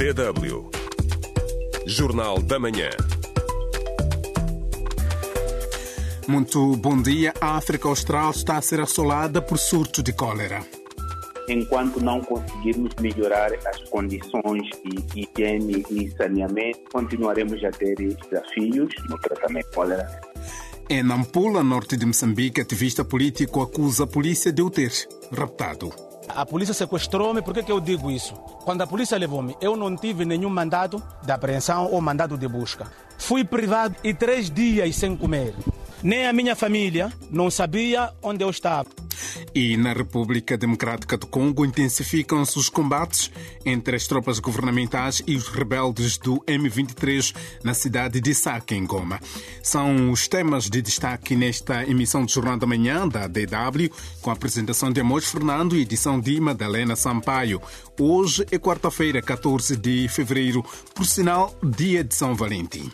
DW. Jornal da Manhã. Muito bom dia. A África Austral está a ser assolada por surto de cólera. Enquanto não conseguirmos melhorar as condições de higiene e saneamento, continuaremos a ter desafios no tratamento de cólera. Em Nampula, norte de Moçambique, ativista político acusa a polícia de o ter raptado. A polícia sequestrou-me, por que, que eu digo isso? Quando a polícia levou-me, eu não tive nenhum mandado de apreensão ou mandado de busca. Fui privado e três dias sem comer. Nem a minha família não sabia onde eu estava. E na República Democrática do Congo intensificam-se os combates entre as tropas governamentais e os rebeldes do M23 na cidade de Sake, em Goma. São os temas de destaque nesta emissão de Jornal da Manhã da DW, com a apresentação de Amor Fernando e edição de Madalena Sampaio. Hoje é quarta-feira, 14 de fevereiro, por sinal, dia de São Valentim.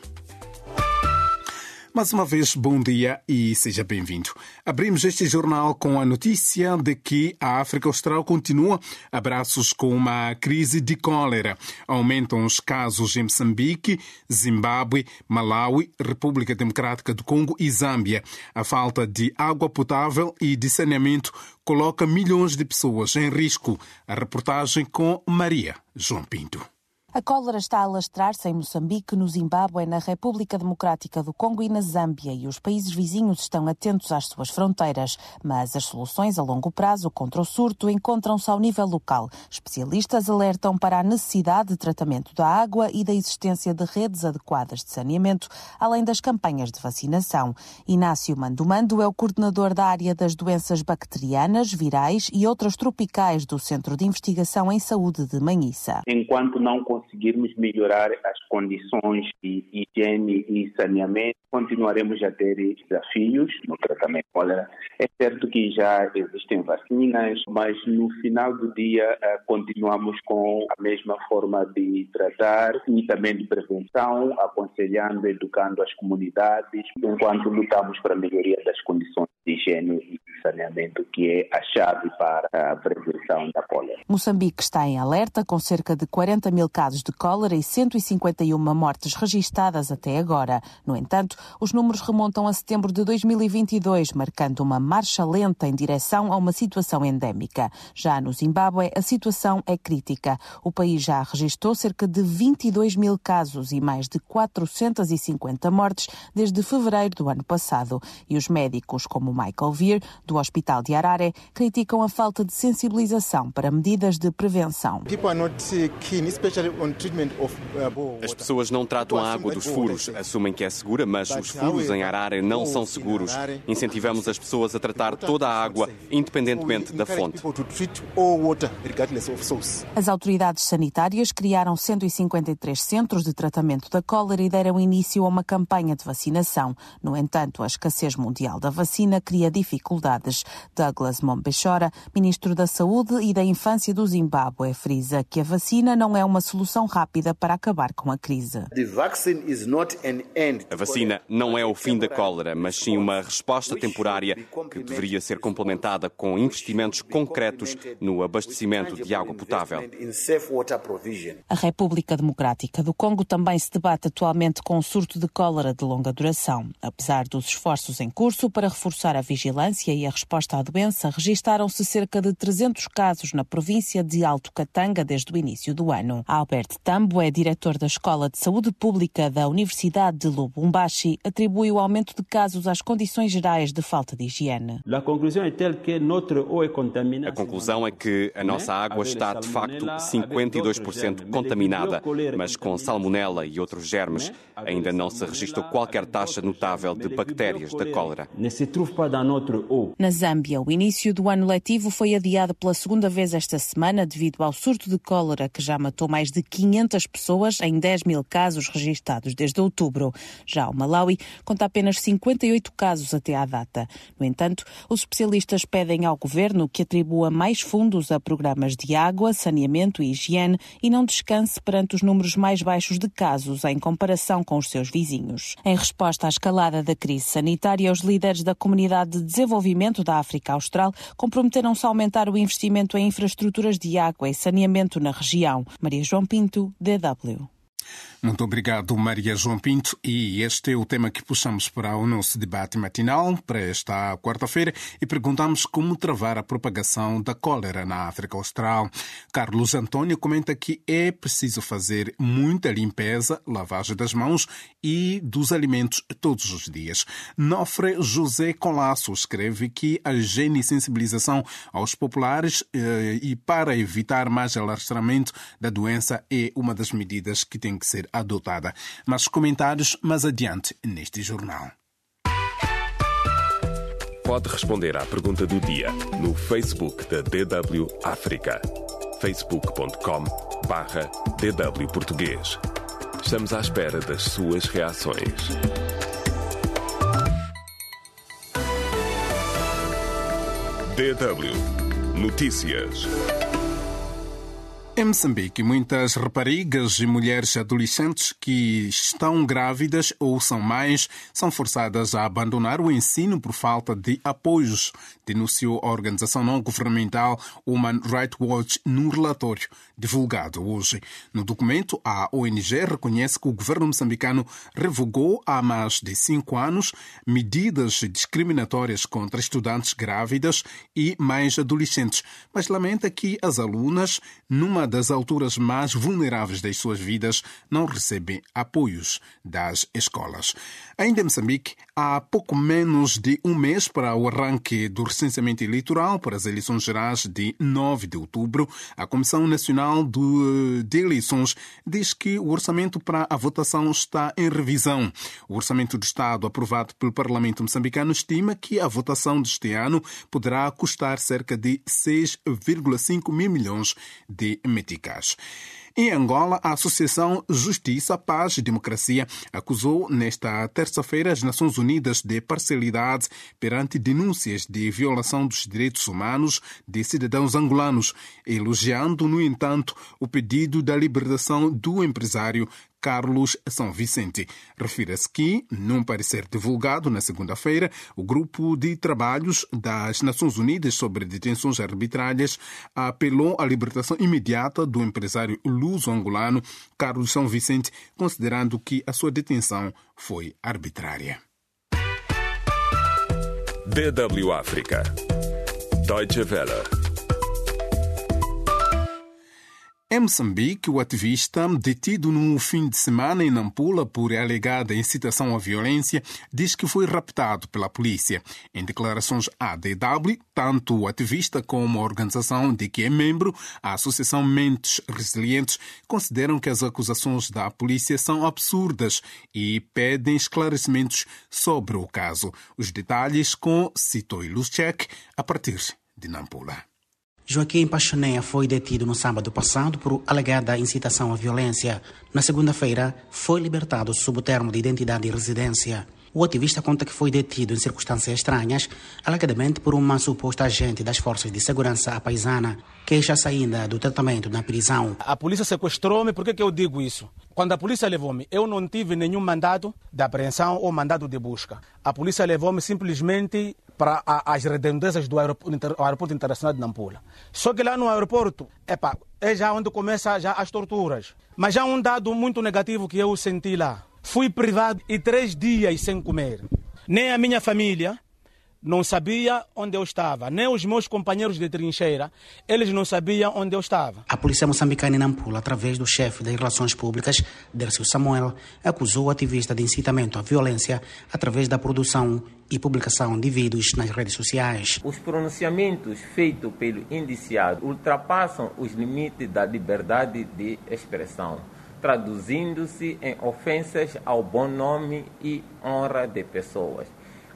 Mais uma vez, bom dia e seja bem-vindo. Abrimos este jornal com a notícia de que a África Austral continua a braços com uma crise de cólera. Aumentam os casos em Moçambique, Zimbábue, Malawi, República Democrática do Congo e Zâmbia. A falta de água potável e de saneamento coloca milhões de pessoas em risco. A reportagem com Maria João Pinto. A cólera está a alastrar-se em Moçambique, no Zimbábue, na República Democrática do Congo e na Zâmbia, e os países vizinhos estão atentos às suas fronteiras. Mas as soluções a longo prazo contra o surto encontram-se ao nível local. Especialistas alertam para a necessidade de tratamento da água e da existência de redes adequadas de saneamento, além das campanhas de vacinação. Inácio Mandumando é o coordenador da área das doenças bacterianas, virais e outras tropicais do Centro de Investigação em Saúde de Manhissa. Enquanto não conseguirmos melhorar as condições de higiene e saneamento, continuaremos a ter desafios no tratamento de cólera. É certo que já existem vacinas, mas no final do dia continuamos com a mesma forma de tratar e também de prevenção, aconselhando, educando as comunidades, enquanto lutamos para a melhoria das condições de higiene e saneamento, que é a chave para a prevenção da cólera. Moçambique está em alerta, com cerca de 40 mil casos de cólera e 151 mortes registadas até agora. No entanto, os números remontam a setembro de 2022, marcando uma marcha lenta em direção a uma situação endémica. Já no Zimbábue, a situação é crítica. O país já registrou cerca de 22 mil casos e mais de 450 mortes desde fevereiro do ano passado. E os médicos, como Michael Veer, do Hospital de Harare, criticam a falta de sensibilização para medidas de prevenção. As pessoas não tratam a água dos furos, assumem que é segura, mas os furos em Harare não são seguros. Incentivamos as pessoas a tratar toda a água, independentemente da fonte. As autoridades sanitárias criaram 153 centros de tratamento da cólera e deram início a uma campanha de vacinação. No entanto, a escassez mundial da vacina cria dificuldades. Douglas Mombechora, ministro da Saúde e da Infância do Zimbábue, frisa que a vacina não é uma solução rápida para acabar com a crise. A vacina não é o fim da cólera, mas sim uma resposta temporária que deveria ser complementada com investimentos concretos no abastecimento de água potável. A República Democrática do Congo também se debate atualmente com um surto de cólera de longa duração. Apesar dos esforços em curso para reforçar a vigilância e a resposta à doença, registaram-se cerca de 300 casos na província de Alto Katanga desde o início do ano. Albert Tambo é diretor da Escola de Saúde Pública da Universidade de Lubumbashi, atribui o aumento de casos às condições gerais de falta de higiene. A conclusão é que a nossa água está de facto 52% contaminada, mas com salmonela e outros germes. Ainda não se registrou qualquer taxa notável de bactérias da cólera. Na Zâmbia, o início do ano letivo foi adiado pela segunda vez esta semana devido ao surto de cólera que já matou mais de 500 pessoas em 10 mil casos registados desde outubro. Já o Malawi conta apenas 58 casos até à data. No entanto, os especialistas pedem ao governo que atribua mais fundos a programas de água, saneamento e higiene e não descanse perante os números mais baixos de casos em comparação com os seus vizinhos. Em resposta à escalada da crise sanitária, os líderes da Comunidade de Desenvolvimento da África Austral comprometeram-se a aumentar o investimento em infraestruturas de água e saneamento na região. Maria João Pinto Pinto, DW. Muito obrigado, Maria João Pinto. E este é o tema que puxamos para o nosso debate matinal para esta quarta-feira e perguntamos como travar a propagação da cólera na África Austral. Carlos Antônio comenta que é preciso fazer muita limpeza, lavagem das mãos e dos alimentos todos os dias. Nofre José Colasso escreve que a higiene e sensibilização aos populares eh, e para evitar mais alastramento da doença é uma das medidas que tem que ser adotada. Mas comentários mais adiante neste jornal. Pode responder à pergunta do dia no Facebook da DW África. facebook.com barra DW Português. Estamos à espera das suas reações. DW Notícias. Em Moçambique, muitas raparigas e mulheres adolescentes que estão grávidas ou são mães são forçadas a abandonar o ensino por falta de apoios, denunciou a organização não-governamental Human Rights Watch num relatório divulgado hoje. No documento, a ONG reconhece que o governo moçambicano revogou há mais de cinco anos medidas discriminatórias contra estudantes grávidas e mães adolescentes, mas lamenta que as alunas, numa das alturas mais vulneráveis das suas vidas, não recebem apoios das escolas. Ainda em Moçambique, há pouco menos de um mês para o arranque do recenseamento eleitoral para as eleições gerais de 9 de outubro, a Comissão Nacional de Eleições diz que o orçamento para a votação está em revisão. O orçamento do Estado, aprovado pelo Parlamento moçambicano, estima que a votação deste ano poderá custar cerca de 6,5 mil milhões de meticais. Em Angola, a Associação Justiça, Paz e Democracia acusou nesta terça-feira as Nações Unidas de parcialidade perante denúncias de violação dos direitos humanos de cidadãos angolanos, elogiando, no entanto, o pedido da libertação do empresário Carlos São Vicente. Refira-se que, num parecer divulgado na segunda-feira, o grupo de trabalhos das Nações Unidas sobre detenções arbitrárias apelou à libertação imediata do empresário luso-angolano Carlos São Vicente, considerando que a sua detenção foi arbitrária. DW África. Deutsche Welle. Em Moçambique, o ativista, detido no fim de semana em Nampula por alegada incitação à violência, diz que foi raptado pela polícia. Em declarações à DW, tanto o ativista como a organização de que é membro, a Associação Mentes Resilientes, consideram que as acusações da polícia são absurdas e pedem esclarecimentos sobre o caso. Os detalhes com Sitoi Luschek, a partir de Nampula. Joaquim Pachoneia foi detido no sábado passado por alegada incitação à violência. Na segunda-feira, foi libertado sob o termo de identidade e residência. O ativista conta que foi detido em circunstâncias estranhas, alegadamente por uma suposta agente das forças de segurança à paisana, queixa-se ainda do tratamento na prisão. A polícia sequestrou-me, por que, que eu digo isso? Quando a polícia levou-me, eu não tive nenhum mandado de apreensão ou mandado de busca. A polícia levou-me simplesmente para as redondezas do aeroporto, aeroporto internacional de Nampula. Só que lá no aeroporto, epa, é já onde começam já as torturas. Mas já um dado muito negativo que eu senti lá. Fui privado e três dias sem comer. Nem a minha família, não sabia onde eu estava, nem os meus companheiros de trincheira, eles não sabiam onde eu estava. A polícia moçambicana em Nampula, através do chefe das relações públicas, Dercio Samuel, acusou o ativista de incitamento à violência através da produção e publicação de vídeos nas redes sociais. Os pronunciamentos feitos pelo indiciado ultrapassam os limites da liberdade de expressão, traduzindo-se em ofensas ao bom nome e honra de pessoas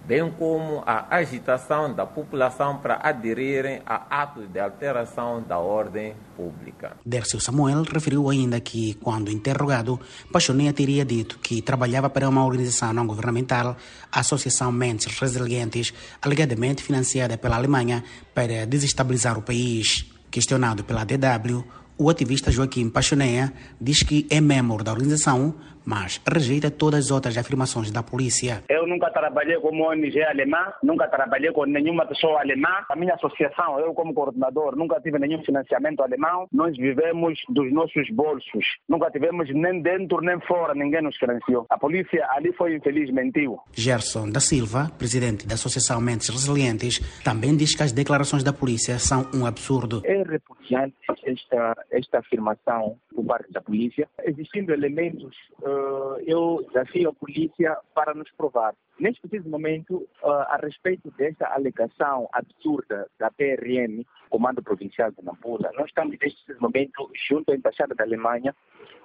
bem como a agitação da população para aderirem a atos de alteração da ordem pública. Dércio Samuel referiu ainda que, quando interrogado, Pachonia teria dito que trabalhava para uma organização não governamental, a Associação Mentes Resilientes, alegadamente financiada pela Alemanha para desestabilizar o país. Questionado pela DW, o ativista Joaquim Pachoneia diz que é membro da organização, mas rejeita todas as outras afirmações da polícia. Eu nunca trabalhei como ONG alemã, nunca trabalhei com nenhuma pessoa alemã. A minha associação, eu como coordenador, nunca tive nenhum financiamento alemão. Nós vivemos dos nossos bolsos. Nunca tivemos nem dentro nem fora, ninguém nos financiou. A polícia ali foi infeliz, mentiu. Gerson da Silva, presidente da Associação Mentes Resilientes, também diz que as declarações da polícia são um absurdo. É repudiante esta, esta afirmação por parte da polícia. Existindo elementos, uh, eu desafio a polícia para nos provar. Neste preciso momento, uh, a respeito desta alegação absurda da PRM, Comando Provincial de Nampula, nós estamos neste preciso momento junto à Embaixada da Alemanha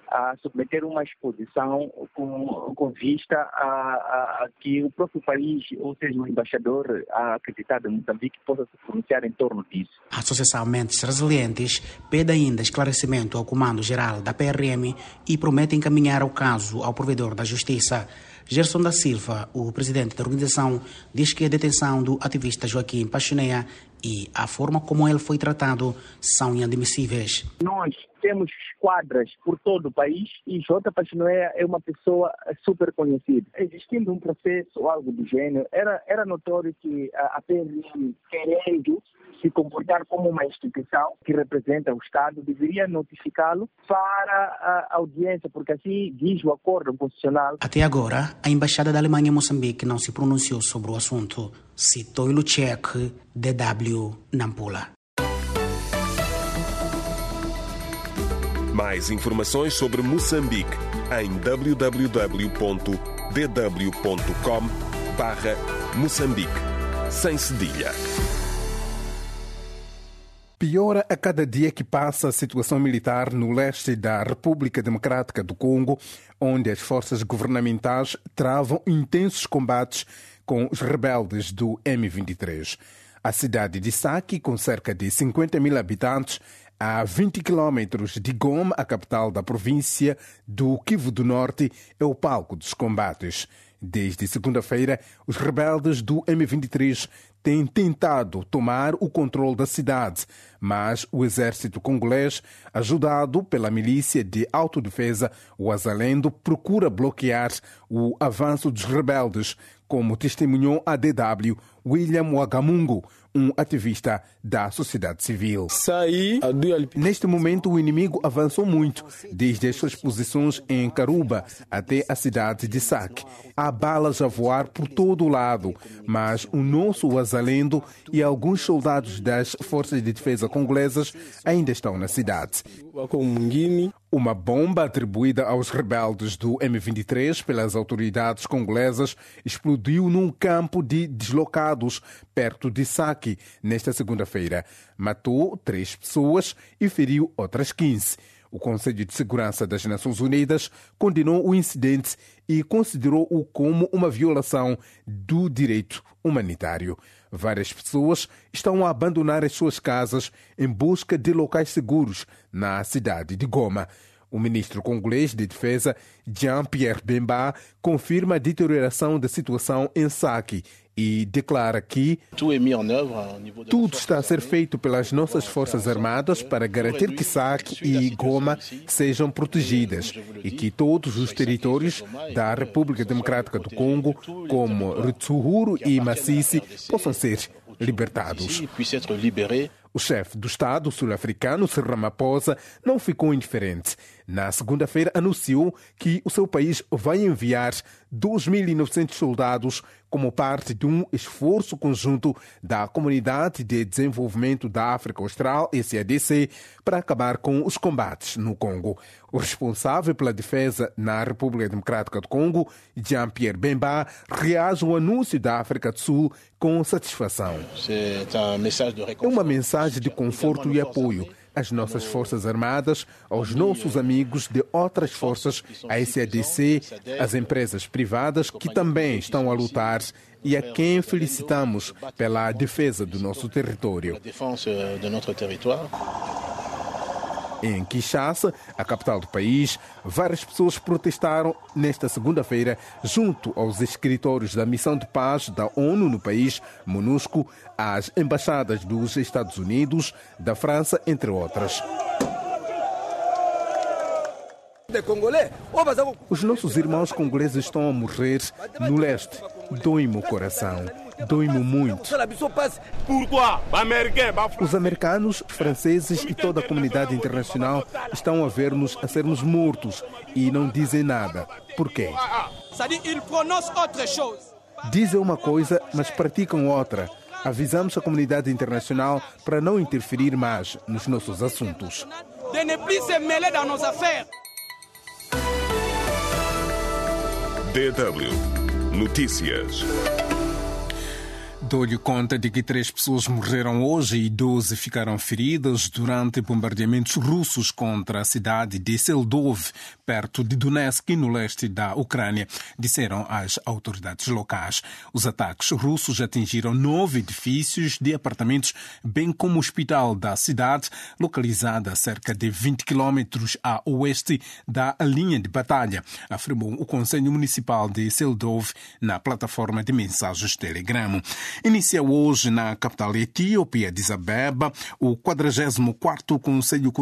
a submeter uma exposição com, com vista a, a, a, que o próprio país, ou seja, o embaixador acreditado em Moçambique, possa se pronunciar em torno disso. A Associação Mentes Resilientes pede ainda esclarecimento ao Comando-Geral da PRM e promete encaminhar o caso ao provedor da Justiça. Gerson da Silva, o presidente da organização, diz que a detenção do ativista Joaquim Pachoneia e a forma como ele foi tratado são inadmissíveis. Nós temos esquadras por todo o país e J. Pachoneia é uma pessoa super conhecida. Existindo um processo ou algo do gênero, era, era notório que a, a querendo se comportar como uma instituição que representa o Estado, deveria notificá-lo para a audiência, porque assim diz o acordo constitucional. Até agora, a Embaixada da Alemanha em Moçambique não se pronunciou sobre o assunto. Citou Luchek, DW Nampula. Mais informações sobre Moçambique em www.dw.com/moçambique, sem cedilha. Piora a cada dia que passa a situação militar no leste da República Democrática do Congo, onde as forças governamentais travam intensos combates com os rebeldes do M23. A cidade de Saki, com cerca de 50 mil habitantes, a 20 quilômetros de Goma, a capital da província do Kivu do Norte, é o palco dos combates. Desde segunda-feira, os rebeldes do M23 têm tentado tomar o controle da cidade, mas o exército congolês, ajudado pela milícia de autodefesa, o Azalendo, procura bloquear o avanço dos rebeldes, como testemunhou a DW William Wagamungu, um ativista da sociedade civil. Neste momento, o inimigo avançou muito, desde as suas posições em Caruba até a cidade de Saque. Há balas a voar por todo o lado, mas o nosso Azalendo e alguns soldados das forças de defesa congolesas ainda estão na cidade. Uma bomba atribuída aos rebeldes do M23 pelas autoridades congolesas explodiu num campo de deslocados perto de Saki nesta segunda-feira. Matou três pessoas e feriu outras 15. O Conselho de Segurança das Nações Unidas condenou o incidente e considerou-o como uma violação do direito humanitário. Várias pessoas estão a abandonar as suas casas em busca de locais seguros na cidade de Goma. O ministro congolês de Defesa, Jean-Pierre Bemba, confirma a deterioração da situação em Saki e declara que tudo está a ser feito pelas nossas Forças Armadas para garantir que Saki e Goma sejam protegidas e que todos os territórios da República Democrática do Congo, como Rutshuru e Massisi, possam ser libertados. O chefe do Estado sul-africano, Cyril Ramaphosa, não ficou indiferente. Na segunda-feira anunciou que o seu país vai enviar 2.900 soldados como parte de um esforço conjunto da Comunidade de Desenvolvimento da África Austral, SADC, para acabar com os combates no Congo. O responsável pela defesa na República Democrática do Congo, Jean-Pierre Bemba, reage ao anúncio da África do Sul com satisfação. É uma mensagem de conforto e apoio às nossas Forças Armadas, aos nossos amigos de outras forças, a SADC, às empresas privadas que também estão a lutar e a quem felicitamos pela defesa do nosso território. Em Kinshasa, a capital do país, várias pessoas protestaram nesta segunda-feira junto aos escritórios da Missão de Paz da ONU no país, MONUSCO, às embaixadas dos Estados Unidos, da França, entre outras. Os nossos irmãos congoleses estão a morrer no leste. Dói-me o coração. Dói-me muito. Os americanos, franceses e toda a comunidade internacional estão a ver-nos a sermos mortos e não dizem nada. Por quê? Dizem uma coisa, mas praticam outra. Avisamos a comunidade internacional para não interferir mais nos nossos assuntos. De ne plus se mêler dans nos affaires. DW Notícias. Dou-lhe conta de que três pessoas morreram hoje e 12 ficaram feridas durante bombardeamentos russos contra a cidade de Seldov, perto de Donetsk, no leste da Ucrânia, disseram as autoridades locais. Os ataques russos atingiram nove edifícios de apartamentos, bem como o hospital da cidade, localizada a cerca de 20 quilômetros a oeste da linha de batalha, afirmou o Conselho Municipal de Seldov na plataforma de mensagens Telegram. Inicia hoje na capital etíope, Addis Abeba, o 44º Conselho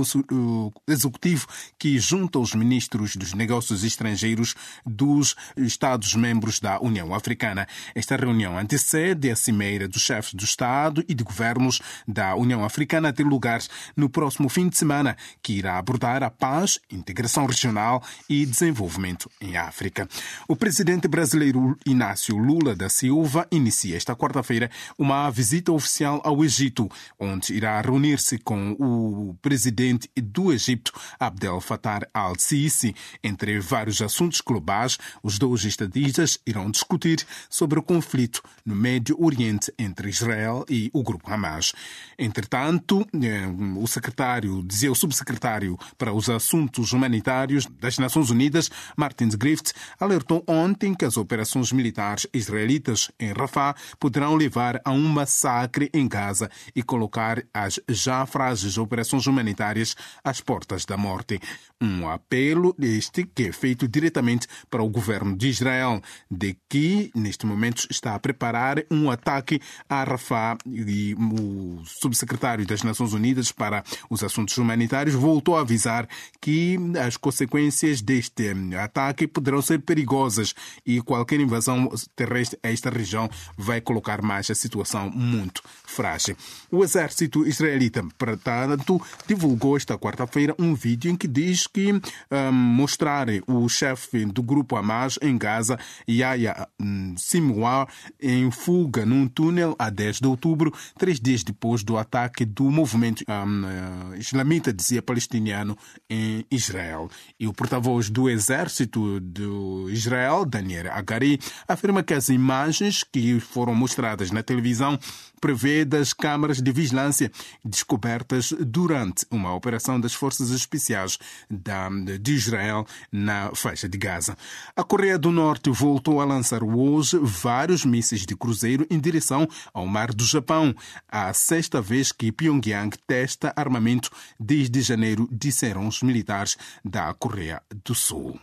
Executivo que junta os ministros dos negócios estrangeiros dos Estados-membros da União Africana. Esta reunião antecede a cimeira dos chefes do Estado e de governos da União Africana a ter lugar no próximo fim de semana, que irá abordar a paz, integração regional e desenvolvimento em África. O presidente brasileiro Inácio Lula da Silva inicia esta quarta quarta-feira uma visita oficial ao Egito, onde irá reunir-se com o presidente do Egito, Abdel Fattah al-Sisi. Entre vários assuntos globais, os dois estadistas irão discutir sobre o conflito no Médio Oriente entre Israel e o grupo Hamas. Entretanto, eh, o secretário, dizia o subsecretário para os assuntos humanitários das Nações Unidas, Martin Griffith, alertou ontem que as operações militares israelitas em Rafah poderão levar a um massacre em Gaza e colocar as já frágeis operações humanitárias às portas da morte. Um apelo este que é feito diretamente para o governo de Israel, de que neste momento está a preparar um ataque a Rafah e o subsecretário das Nações Unidas para os assuntos humanitários voltou a avisar que as consequências deste ataque poderão ser perigosas e qualquer invasão terrestre a esta região vai colocar mais a situação muito frágil. O exército israelita, portanto, divulgou esta quarta-feira um vídeo em que diz que um, mostrar o chefe do grupo Hamas em Gaza, Yahya um, Sinwar, em fuga num túnel a 10 de outubro, três dias depois do ataque do movimento um, uh, islamita, dizia palestiniano, em Israel. E o porta-voz do exército de Israel, Daniel Agari, afirma que as imagens que foram mostradas na televisão prevê das câmaras de vigilância descobertas durante uma operação das Forças Especiais de Israel na faixa de Gaza. A Coreia do Norte voltou a lançar hoje vários mísseis de cruzeiro em direção ao mar do Japão, a sexta vez que Pyongyang testa armamento desde janeiro, disseram os militares da Coreia do Sul.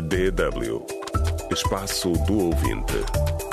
DW Espaço do Ouvinte.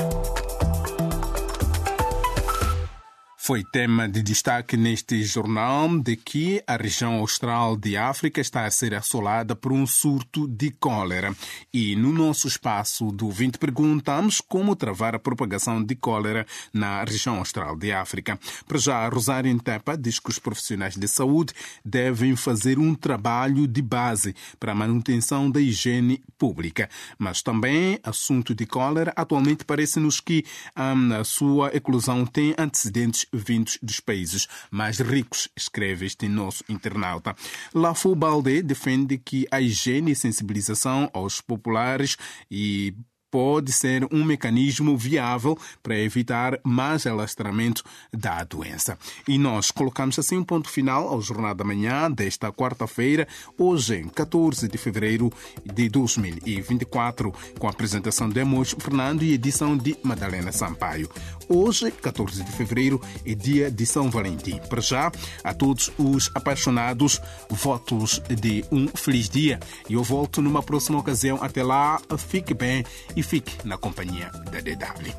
Foi tema de destaque neste jornal de que a região austral de África está a ser assolada por um surto de cólera. E no nosso espaço do 20 perguntamos como travar a propagação de cólera na região austral de África. Para já, Rosário Intepa diz que os profissionais de saúde devem fazer um trabalho de base para a manutenção da higiene pública. Mas também, assunto de cólera, atualmente parece-nos que hum, a sua eclosão tem antecedentes vindos dos países mais ricos, escreve este nosso internauta. Lafu Balde defende que a higiene e sensibilização aos populares e pode ser um mecanismo viável para evitar mais alastramento da doença. E nós colocamos assim um ponto final ao Jornal da Manhã desta quarta-feira, hoje, 14 de fevereiro de 2024, com a apresentação de Emos Fernando e edição de Madalena Sampaio. Hoje, 14 de fevereiro, é dia de São Valentim. Para já, a todos os apaixonados, votos de um feliz dia. E eu volto numa próxima ocasião. Até lá, fique bem e fique na companhia da DW.